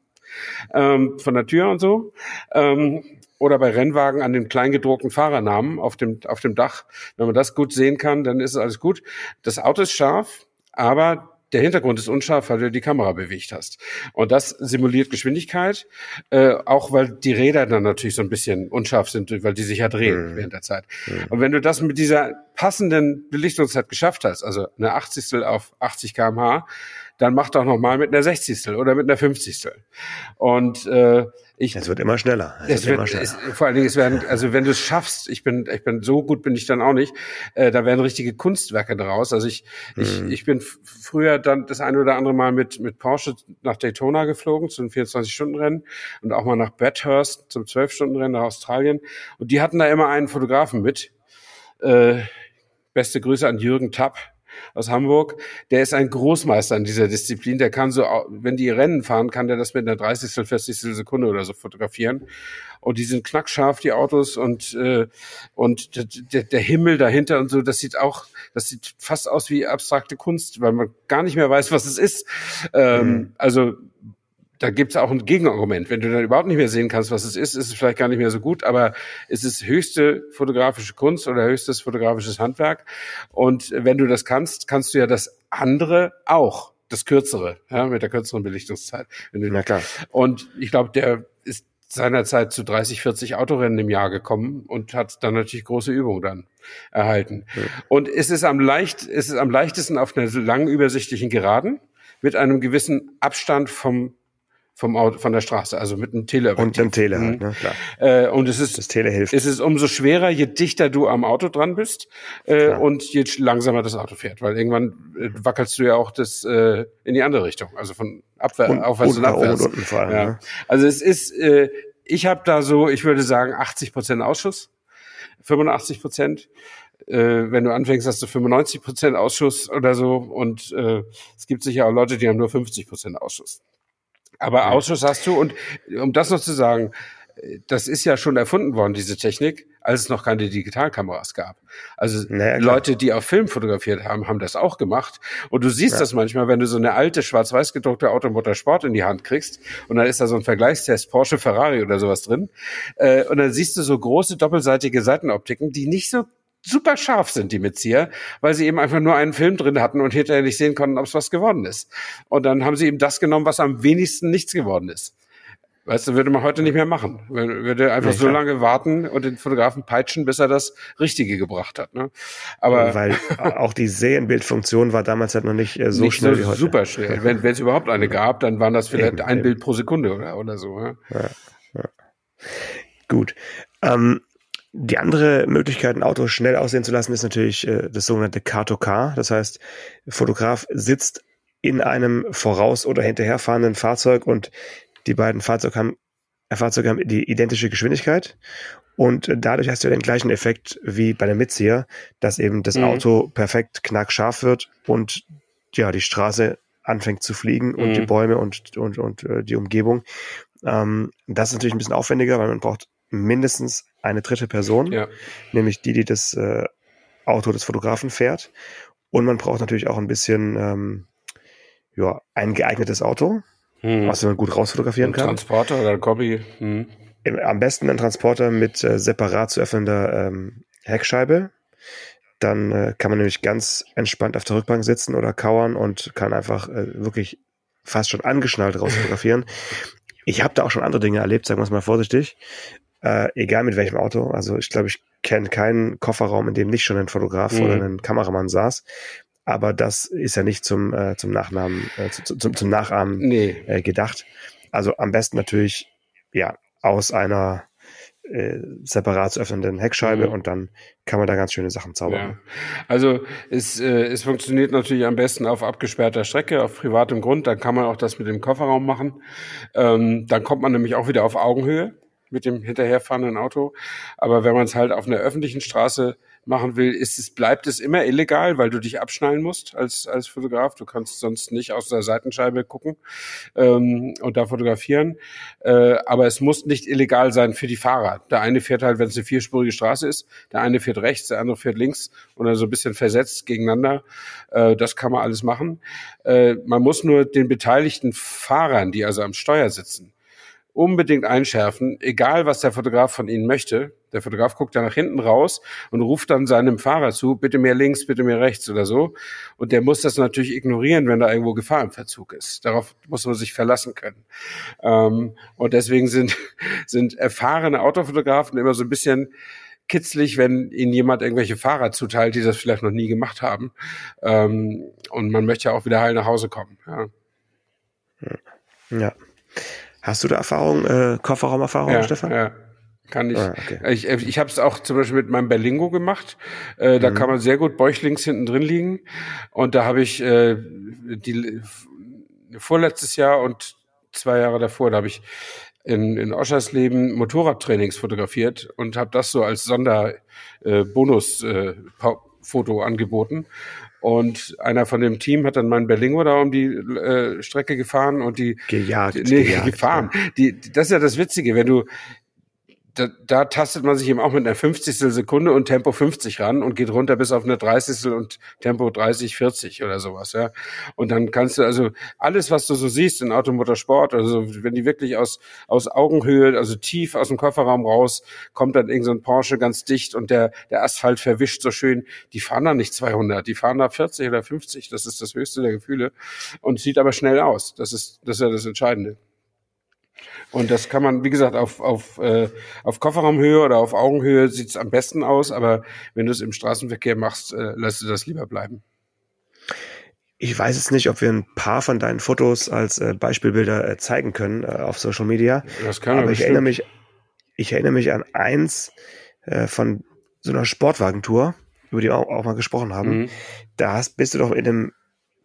ähm, von der Tür und so. Ähm, oder bei Rennwagen an den kleingedruckten Fahrernamen auf dem, auf dem Dach. Wenn man das gut sehen kann, dann ist es alles gut. Das Auto ist scharf, aber der Hintergrund ist unscharf, weil du die Kamera bewegt hast. Und das simuliert Geschwindigkeit, äh, auch weil die Räder dann natürlich so ein bisschen unscharf sind, weil die sich ja drehen mhm. während der Zeit. Mhm. Und wenn du das mit dieser passenden Belichtungszeit geschafft hast, also eine 80. auf 80 kmh, dann mach doch noch mal mit einer 60. oder mit einer 50. Und äh, ich, es wird immer schneller. Es, es wird, immer schneller. Es, vor allen Dingen, es werden, also wenn du es schaffst, ich bin, ich bin so gut bin ich dann auch nicht, äh, da werden richtige Kunstwerke draus. Also ich, hm. ich, ich bin früher dann das eine oder andere Mal mit mit Porsche nach Daytona geflogen zum 24-Stunden-Rennen und auch mal nach Bathurst zum 12-Stunden-Rennen nach Australien. Und die hatten da immer einen Fotografen mit. Äh, beste Grüße an Jürgen Tapp aus Hamburg, der ist ein Großmeister in dieser Disziplin. Der kann so, wenn die Rennen fahren, kann der das mit einer 30. 40. Sekunde oder so fotografieren. Und die sind knackscharf, die Autos und äh, und der, der Himmel dahinter und so. Das sieht auch, das sieht fast aus wie abstrakte Kunst, weil man gar nicht mehr weiß, was es ist. Ähm, mhm. Also da gibt es auch ein Gegenargument. Wenn du dann überhaupt nicht mehr sehen kannst, was es ist, ist es vielleicht gar nicht mehr so gut, aber es ist höchste fotografische Kunst oder höchstes fotografisches Handwerk. Und wenn du das kannst, kannst du ja das andere auch, das kürzere, ja, mit der kürzeren Belichtungszeit. Na klar. Und ich glaube, der ist seinerzeit zu 30, 40 Autorennen im Jahr gekommen und hat dann natürlich große Übung dann erhalten. Ja. Und es ist am leicht, es ist am leichtesten auf einer langen übersichtlichen Geraden mit einem gewissen Abstand vom vom Auto, von der Straße, also mit einem Teleobjektiv. Und dem Tele, halt, ne? klar. Äh, und es ist, das Tele hilft. Es ist umso schwerer, je dichter du am Auto dran bist äh, und je langsamer das Auto fährt, weil irgendwann äh, wackelst du ja auch das äh, in die andere Richtung, also von abwärts, und, aufwärts und, und abwärts. Und allem, ja. Ne? Also es ist, äh, ich habe da so, ich würde sagen, 80 Prozent Ausschuss, 85 Prozent äh, wenn du anfängst, hast du 95 Prozent Ausschuss oder so. Und äh, es gibt sicher auch Leute, die haben nur 50 Prozent Ausschuss. Aber Ausschuss hast du und um das noch zu sagen, das ist ja schon erfunden worden, diese Technik, als es noch keine Digitalkameras gab. Also naja, Leute, die auf Film fotografiert haben, haben das auch gemacht. Und du siehst ja. das manchmal, wenn du so eine alte schwarz-weiß gedruckte Automotor Sport in die Hand kriegst und dann ist da so ein Vergleichstest Porsche, Ferrari oder sowas drin. Äh, und dann siehst du so große doppelseitige Seitenoptiken, die nicht so super scharf sind, die Mitzieher, weil sie eben einfach nur einen Film drin hatten und hinterher nicht sehen konnten, ob es was geworden ist. Und dann haben sie eben das genommen, was am wenigsten nichts geworden ist. Weißt du, würde man heute nicht mehr machen. Man würde einfach nee, so lange warten und den Fotografen peitschen, bis er das Richtige gebracht hat. Ne? Aber weil auch die Serienbildfunktion war damals halt noch nicht äh, so nicht schnell so wie heute. Super schnell. Wenn es überhaupt eine gab, dann waren das vielleicht eben, ein eben. Bild pro Sekunde oder, oder so. Ja? Ja, ja. Gut. Ähm, die andere Möglichkeit, ein Auto schnell aussehen zu lassen, ist natürlich äh, das sogenannte Car-to-Car. Das heißt, Fotograf sitzt in einem voraus- oder hinterherfahrenden Fahrzeug und die beiden Fahrzeuge haben, äh, Fahrzeuge haben die identische Geschwindigkeit. Und dadurch hast du den gleichen Effekt wie bei der Mitzieher, dass eben das mhm. Auto perfekt knackscharf wird und ja, die Straße anfängt zu fliegen und mhm. die Bäume und, und, und äh, die Umgebung. Ähm, das ist natürlich ein bisschen aufwendiger, weil man braucht mindestens eine dritte Person, ja. nämlich die, die das äh, Auto des Fotografen fährt. Und man braucht natürlich auch ein bisschen ähm, ja, ein geeignetes Auto, hm. was man gut rausfotografieren ein kann. Transporter oder ein Kombi. Hm. Am besten ein Transporter mit äh, separat zu öffnender ähm, Heckscheibe. Dann äh, kann man nämlich ganz entspannt auf der Rückbank sitzen oder kauern und kann einfach äh, wirklich fast schon angeschnallt rausfotografieren. Ich habe da auch schon andere Dinge erlebt, sagen wir es mal vorsichtig äh, egal mit welchem Auto. Also ich glaube, ich kenne keinen Kofferraum, in dem nicht schon ein Fotograf mhm. oder ein Kameramann saß. Aber das ist ja nicht zum, äh, zum Nachnamen, äh, zu, zum, zum Nachahmen nee. äh, gedacht. Also am besten natürlich, ja, aus einer äh, separat zu öffnenden Heckscheibe mhm. und dann kann man da ganz schöne Sachen zaubern. Ja. Also es, äh, es funktioniert natürlich am besten auf abgesperrter Strecke, auf privatem Grund. Dann kann man auch das mit dem Kofferraum machen. Ähm, dann kommt man nämlich auch wieder auf Augenhöhe mit dem hinterherfahrenden Auto. Aber wenn man es halt auf einer öffentlichen Straße machen will, ist es, bleibt es immer illegal, weil du dich abschnallen musst als, als Fotograf. Du kannst sonst nicht aus der Seitenscheibe gucken ähm, und da fotografieren. Äh, aber es muss nicht illegal sein für die Fahrer. Der eine fährt halt, wenn es eine vierspurige Straße ist, der eine fährt rechts, der andere fährt links und dann so ein bisschen versetzt gegeneinander. Äh, das kann man alles machen. Äh, man muss nur den beteiligten Fahrern, die also am Steuer sitzen, unbedingt einschärfen, egal was der Fotograf von Ihnen möchte. Der Fotograf guckt da nach hinten raus und ruft dann seinem Fahrer zu, bitte mehr links, bitte mehr rechts oder so. Und der muss das natürlich ignorieren, wenn da irgendwo Gefahr im Verzug ist. Darauf muss man sich verlassen können. Ähm, und deswegen sind, sind erfahrene Autofotografen immer so ein bisschen kitzlig, wenn ihnen jemand irgendwelche Fahrer zuteilt, die das vielleicht noch nie gemacht haben. Ähm, und man möchte ja auch wieder heil nach Hause kommen. Ja. ja. Hast du da Erfahrung, äh, Kofferraumerfahrung, ja, Stefan? Ja. Kann ich. Ah, okay. Ich, ich habe es auch zum Beispiel mit meinem Berlingo gemacht. Äh, da mhm. kann man sehr gut bäuchlings hinten drin liegen. Und da habe ich äh, die vorletztes Jahr und zwei Jahre davor, da habe ich in, in Oschersleben Motorradtrainings fotografiert und habe das so als Sonderbonus-Foto äh, äh, angeboten. Und einer von dem Team hat dann meinen Berlingo da um die äh, Strecke gefahren und die gejagt, nee, gejagt, gefahren. Ja. Die, das ist ja das Witzige, wenn du da, da tastet man sich eben auch mit einer 50. Sekunde und Tempo 50 ran und geht runter bis auf eine 30. und Tempo 30, 40 oder sowas, ja. Und dann kannst du also alles, was du so siehst in Automotorsport, also wenn die wirklich aus, aus Augenhöhe, also tief aus dem Kofferraum raus, kommt dann irgend so ein Porsche ganz dicht und der, der Asphalt verwischt so schön. Die fahren da nicht 200, die fahren da 40 oder 50. Das ist das höchste der Gefühle und sieht aber schnell aus. Das ist, das ist ja das Entscheidende. Und das kann man, wie gesagt, auf, auf, äh, auf Kofferraumhöhe oder auf Augenhöhe sieht es am besten aus, aber wenn du es im Straßenverkehr machst, äh, lässt du das lieber bleiben. Ich weiß es nicht, ob wir ein paar von deinen Fotos als äh, Beispielbilder äh, zeigen können äh, auf Social Media. Das kann aber ich erinnere mich, ich erinnere mich an eins äh, von so einer Sportwagentour, über die wir auch, auch mal gesprochen haben. Mhm. Da hast, bist du doch in einem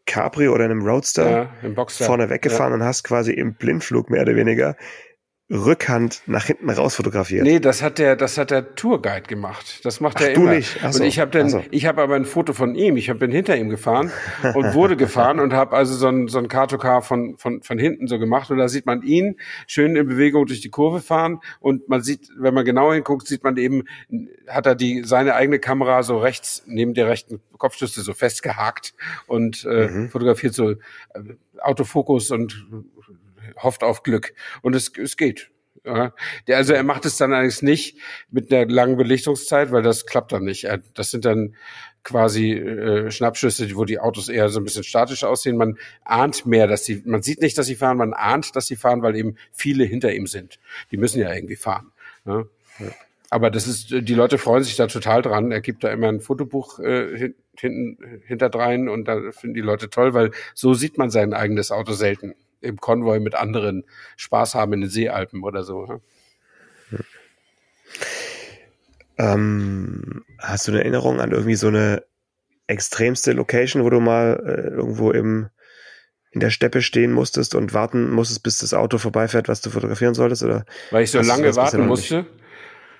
Capri oder einem Roadster ja, vorne weggefahren ja. und hast quasi im Blindflug mehr oder weniger Rückhand nach hinten raus fotografiert. Nee, das hat der, das hat der Tourguide gemacht. Das macht Ach, er immer. Du nicht. Ach so. Und ich habe dann, so. ich habe aber ein Foto von ihm. Ich hab, bin hinter ihm gefahren und wurde gefahren und habe also so ein so ein Car-to-Car von von von hinten so gemacht und da sieht man ihn schön in Bewegung durch die Kurve fahren und man sieht, wenn man genau hinguckt, sieht man eben, hat er die seine eigene Kamera so rechts neben der rechten Kopfstütze so festgehakt und äh, mhm. fotografiert so äh, Autofokus und hofft auf Glück. Und es, es geht. Ja. Also er macht es dann allerdings nicht mit einer langen Belichtungszeit, weil das klappt dann nicht. Das sind dann quasi äh, Schnappschüsse, wo die Autos eher so ein bisschen statisch aussehen. Man ahnt mehr, dass sie, man sieht nicht, dass sie fahren, man ahnt, dass sie fahren, weil eben viele hinter ihm sind. Die müssen ja irgendwie fahren. Ja. Aber das ist, die Leute freuen sich da total dran. Er gibt da immer ein Fotobuch äh, hinten hinterdrein und da finden die Leute toll, weil so sieht man sein eigenes Auto selten im Konvoi mit anderen Spaß haben in den Seealpen oder so. Ja? Ähm, hast du eine Erinnerung an irgendwie so eine extremste Location, wo du mal äh, irgendwo im in der Steppe stehen musstest und warten musstest, bis das Auto vorbeifährt, was du fotografieren solltest? Oder Weil ich so lange warten musste? Nicht?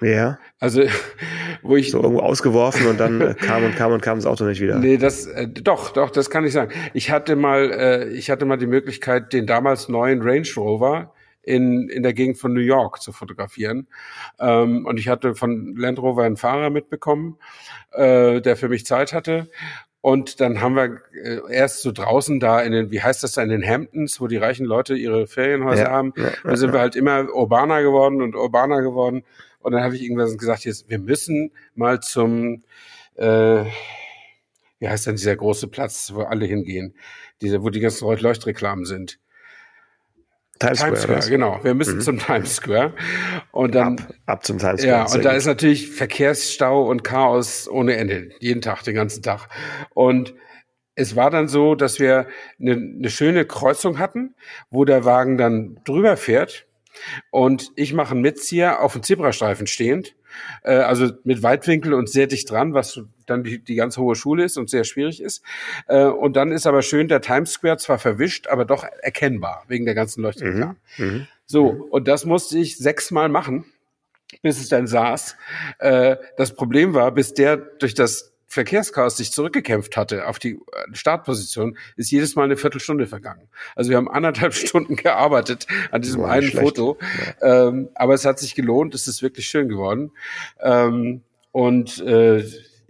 Ja. Also, wo ich. So irgendwo ausgeworfen und dann äh, kam und kam und kam das Auto nicht wieder. Nee, das, äh, doch, doch, das kann ich sagen. Ich hatte mal, äh, ich hatte mal die Möglichkeit, den damals neuen Range Rover in, in der Gegend von New York zu fotografieren. Ähm, und ich hatte von Land Rover einen Fahrer mitbekommen, äh, der für mich Zeit hatte. Und dann haben wir äh, erst so draußen da in den, wie heißt das da, in den Hamptons, wo die reichen Leute ihre Ferienhäuser ja, haben. Ja, da sind ja. wir halt immer urbaner geworden und urbaner geworden. Und dann habe ich irgendwann gesagt, jetzt, wir müssen mal zum, äh, wie heißt denn dieser große Platz, wo alle hingehen, diese, wo die ganzen Leuchtreklamen sind. Times, Times Square, Square genau. Wir müssen mhm. zum Times Square. Und dann. Ab, ab zum Times Square. Ja, und da gut. ist natürlich Verkehrsstau und Chaos ohne Ende. Jeden Tag, den ganzen Tag. Und es war dann so, dass wir eine, eine schöne Kreuzung hatten, wo der Wagen dann drüber fährt und ich mache einen Mitzieher auf dem Zebrastreifen stehend, äh, also mit Weitwinkel und sehr dicht dran, was dann die, die ganz hohe Schule ist und sehr schwierig ist. Äh, und dann ist aber schön der Times Square zwar verwischt, aber doch erkennbar wegen der ganzen Leuchtreklamen. Mhm. Mhm. So, und das musste ich sechsmal machen, bis es dann saß. Äh, das Problem war, bis der durch das Verkehrschaos sich zurückgekämpft hatte auf die äh, Startposition, ist jedes Mal eine Viertelstunde vergangen. Also wir haben anderthalb Stunden gearbeitet an diesem Boah, einen schlecht. Foto. Ja. Ähm, aber es hat sich gelohnt, es ist wirklich schön geworden. Ähm, und äh,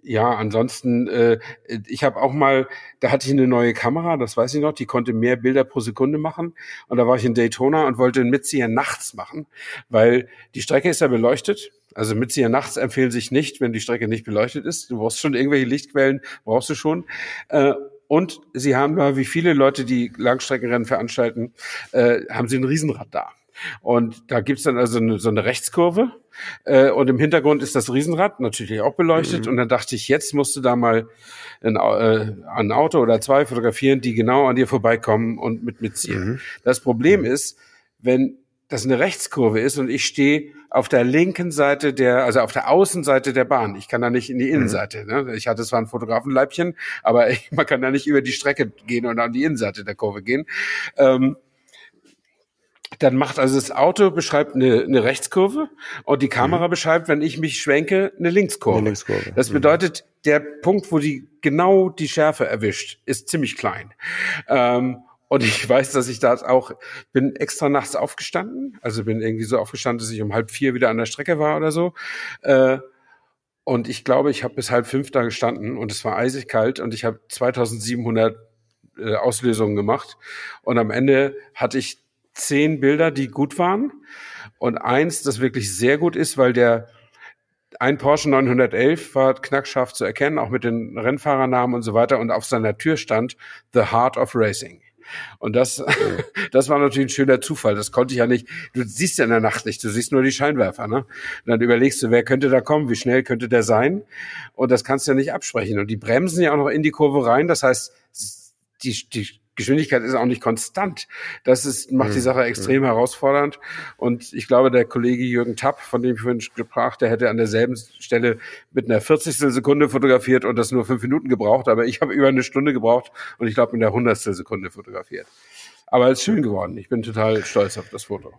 ja, ansonsten, äh, ich habe auch mal, da hatte ich eine neue Kamera, das weiß ich noch, die konnte mehr Bilder pro Sekunde machen. Und da war ich in Daytona und wollte einen Mitzieher nachts machen, weil die Strecke ist ja beleuchtet also Mitzieher nachts empfehlen sich nicht, wenn die Strecke nicht beleuchtet ist. Du brauchst schon irgendwelche Lichtquellen, brauchst du schon. Äh, und sie haben da, wie viele Leute, die Langstreckenrennen veranstalten, äh, haben sie ein Riesenrad da. Und da gibt's dann also eine, so eine Rechtskurve Äh, und im Hintergrund ist das Riesenrad, natürlich auch beleuchtet. Mhm. Und dann dachte ich, jetzt musst du da mal ein, äh, ein Auto oder zwei fotografieren, die genau an dir vorbeikommen und mit mitziehen. Mhm. Das Problem ist, wenn das eine Rechtskurve ist und ich stehe auf der linken Seite der, also auf der Außenseite der Bahn. Ich kann da nicht in die mhm. Innenseite. Ne? Ich hatte zwar ein Fotografenleibchen, aber ich, man kann da nicht über die Strecke gehen und an die Innenseite der Kurve gehen. Ähm, dann macht also das Auto beschreibt eine, eine Rechtskurve und die Kamera mhm. beschreibt, wenn ich mich schwenke, eine Linkskurve. Eine Linkskurve. Das mhm. bedeutet, der Punkt, wo die genau die Schärfe erwischt, ist ziemlich klein. Ähm, und ich weiß, dass ich da auch bin extra nachts aufgestanden. Also bin irgendwie so aufgestanden, dass ich um halb vier wieder an der Strecke war oder so. Äh, und ich glaube, ich habe bis halb fünf da gestanden und es war eisig kalt und ich habe 2700 äh, Auslösungen gemacht. Und am Ende hatte ich zehn Bilder, die gut waren. Und eins, das wirklich sehr gut ist, weil der ein Porsche 911 war knackscharf zu erkennen, auch mit den Rennfahrernamen und so weiter. Und auf seiner Tür stand The Heart of Racing. Und das, das war natürlich ein schöner Zufall. Das konnte ich ja nicht. Du siehst ja in der Nacht nicht. Du siehst nur die Scheinwerfer, ne? Und dann überlegst du, wer könnte da kommen? Wie schnell könnte der sein? Und das kannst du ja nicht absprechen. Und die bremsen ja auch noch in die Kurve rein. Das heißt, die, die Geschwindigkeit ist auch nicht konstant. Das ist, macht die mhm. Sache extrem mhm. herausfordernd. Und ich glaube, der Kollege Jürgen Tapp, von dem ich vorhin sprach, der hätte an derselben Stelle mit einer 40. Sekunde fotografiert und das nur fünf Minuten gebraucht. Aber ich habe über eine Stunde gebraucht und ich glaube in der 100. Sekunde fotografiert. Aber es ist schön geworden. Ich bin total stolz auf das Foto.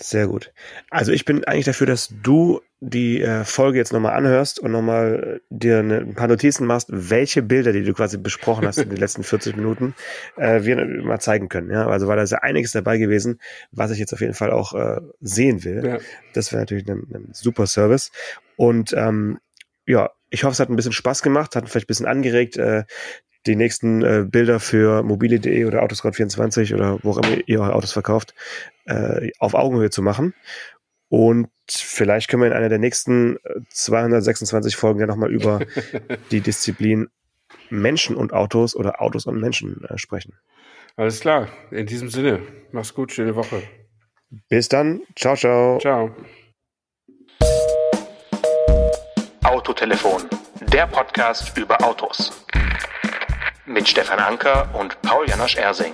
Sehr gut. Also ich bin eigentlich dafür, dass du die äh, Folge jetzt nochmal anhörst und nochmal äh, dir ein paar Notizen machst, welche Bilder, die du quasi besprochen hast in den letzten 40 Minuten, äh, wir mal zeigen können. Ja? Also war da sehr einiges dabei gewesen, was ich jetzt auf jeden Fall auch äh, sehen will. Ja. Das wäre natürlich ein, ein super Service. Und ähm, ja, ich hoffe, es hat ein bisschen Spaß gemacht, hat vielleicht ein bisschen angeregt, äh, die nächsten äh, Bilder für mobile.de oder Autoscout24 oder wo auch immer ihr eure Autos verkauft, äh, auf Augenhöhe zu machen. Und vielleicht können wir in einer der nächsten 226 äh, Folgen ja nochmal über die Disziplin Menschen und Autos oder Autos und Menschen äh, sprechen. Alles klar. In diesem Sinne, mach's gut, schöne Woche. Bis dann. Ciao, ciao. Ciao. Autotelefon, der Podcast über Autos mit Stefan Anker und Paul Janosch Ersing.